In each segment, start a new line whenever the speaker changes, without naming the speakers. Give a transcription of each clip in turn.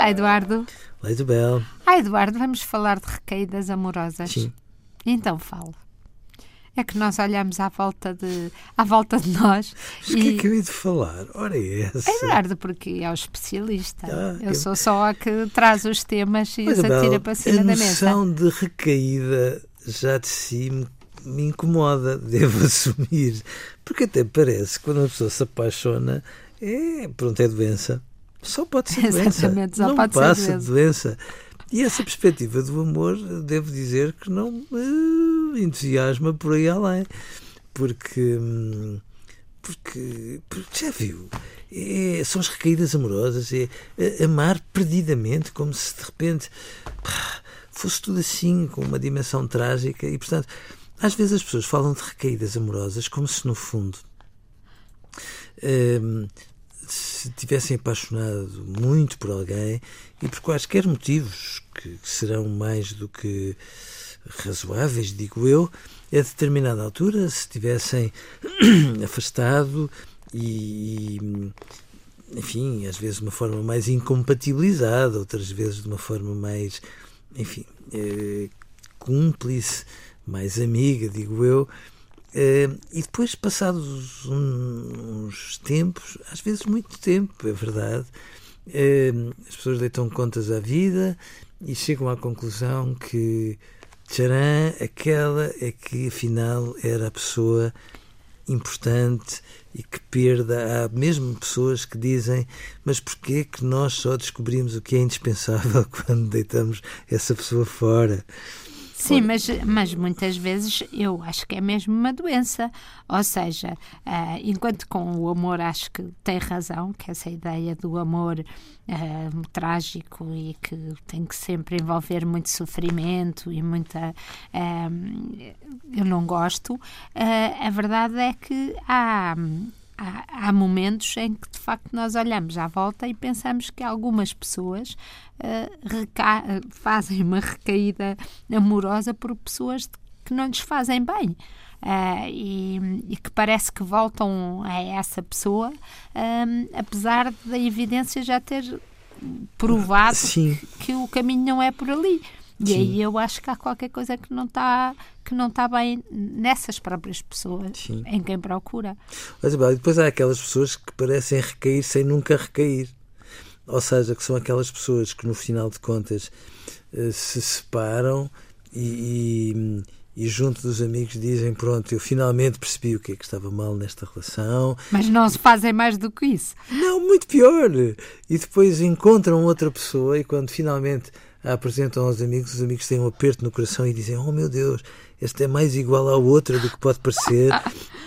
Olá, Eduardo.
Olá, Isabel.
Ah, Eduardo, vamos falar de recaídas amorosas.
Sim.
Então falo. É que nós olhamos à volta de, à volta de nós
Mas o que é que eu ia de falar? Ora, é essa.
Eduardo, porque é o especialista.
Ah,
eu
eu-
sou só a que traz os temas e os atira para cima
a
da mesa.
noção de recaída já de si me, me incomoda, devo assumir. Porque até parece que quando uma pessoa se apaixona, é, pronto, é doença. Só pode ser doença.
Exatamente, só
não passa
doença.
de doença. E essa perspectiva do amor, devo dizer que não me entusiasma por aí além. Porque, hum, porque, porque já viu, é- são as recaídas amorosas, é, é amar perdidamente, como se de repente pá, fosse tudo assim, com uma dimensão trágica. E portanto, às vezes as pessoas falam de recaídas amorosas como se no fundo hum, se tivessem apaixonado muito por alguém e por quaisquer motivos que, serão mais do que razoáveis, digo eu, a determinada altura se tivessem afastado e, enfim, às vezes de uma forma mais incompatibilizada, outras vezes de uma forma mais, enfim, eh, cúmplice, mais amiga, digo eu, e depois, passados uns tempos, às vezes muito tempo, é verdade, eh, as pessoas deitam contas à vida e chegam à conclusão que tcharam, aquela é que afinal era a pessoa importante e que perda. Há mesmo pessoas que dizem, mas porquê que nós só descobrimos o que é indispensável quando deitamos essa pessoa fora?
Sim, mas, mas muitas vezes eu acho que é mesmo uma doença. Ou seja, ah, enquanto com o amor acho que tem razão, que essa ideia do amor ah, trágico e que tem que sempre envolver muito sofrimento e muita. ah, eu não gosto. A verdade é que há. Há, há momentos em que de facto nós olhamos à volta e pensamos que algumas pessoas ah, fazem uma recaída amorosa por pessoas que não lhes fazem bem. Ah, e, e que parece que voltam a essa pessoa, ahm, apesar da evidência já ter provado
Sim.
que o caminho não é por ali. E
Sim.
aí eu acho que há qualquer coisa que não está que não está bem nessas próprias pessoas
Sim.
em quem procura.
Mas, bem, depois há aquelas pessoas que parecem recair sem nunca recair. Ou seja, que são aquelas pessoas que no final de contas eh, se separam e, e, e junto dos amigos dizem: Pronto, eu finalmente percebi o que é que estava mal nesta relação.
Mas não se fazem mais do que isso.
Não, muito pior! E depois encontram outra pessoa e quando finalmente a apresentam aos amigos, os amigos têm um aperto no coração e dizem: Oh meu Deus, este é mais igual ao outro do que pode parecer,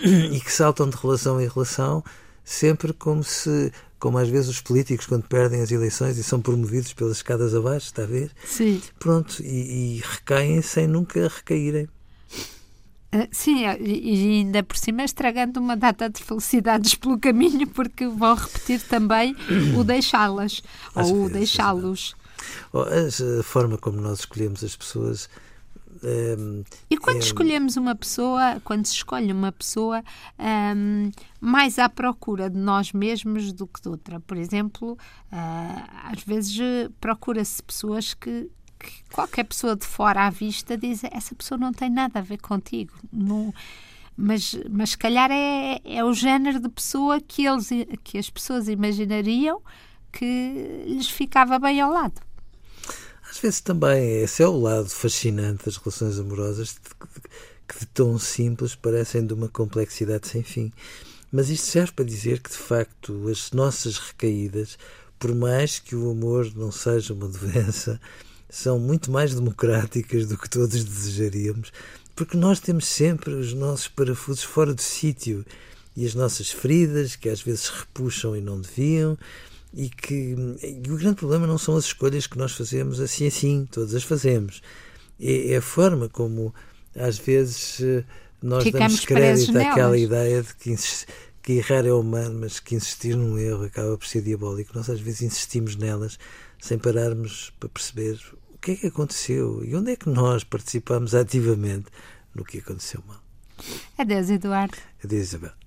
e que saltam de relação em relação, sempre como se, como às vezes os políticos, quando perdem as eleições e são promovidos pelas escadas abaixo, está a ver?
Sim.
Pronto, e, e recaem sem nunca recaírem.
Ah, Sim, e e ainda por cima estragando uma data de felicidades pelo caminho, porque vão repetir também o deixá-las ou o deixá-los.
A forma como nós escolhemos as pessoas. ehm,
E quando
É-
escolhemos uma pessoa, quando se escolhe uma pessoa, ahm, mais à procura de nós mesmos do que de outra. Por exemplo, ah, às vezes procura-se pessoas que, que qualquer pessoa de fora à vista diz essa pessoa não tem nada a ver contigo. Não, mas, mas se calhar é, é o género de pessoa que, eles, que as pessoas imaginariam que lhes ficava bem ao lado.
Às vezes também, esse é o lado fascinante das relações amorosas, que de tão simples parecem de uma complexidade sem fim. Mas isto serve para dizer que, de facto, as nossas recaídas, por mais que o amor não seja uma doença, são muito mais democráticas do que todos desejaríamos, porque nós temos sempre os nossos parafusos fora do sítio e as nossas feridas, que às vezes repuxam e não deviam, e que e o grande problema não são as escolhas que nós fazemos assim assim, todas as fazemos. É, é a forma como às vezes eh, nós
Ficamos
damos crédito àquela ideia de que, que errar é humano, mas que insistir num erro acaba por ser diabólico. Nós às vezes insistimos nelas sem pararmos para perceber o que é que aconteceu e onde é que nós participamos ativamente no que aconteceu mal.
Adeus, Eduardo.
Adeus, Isabel.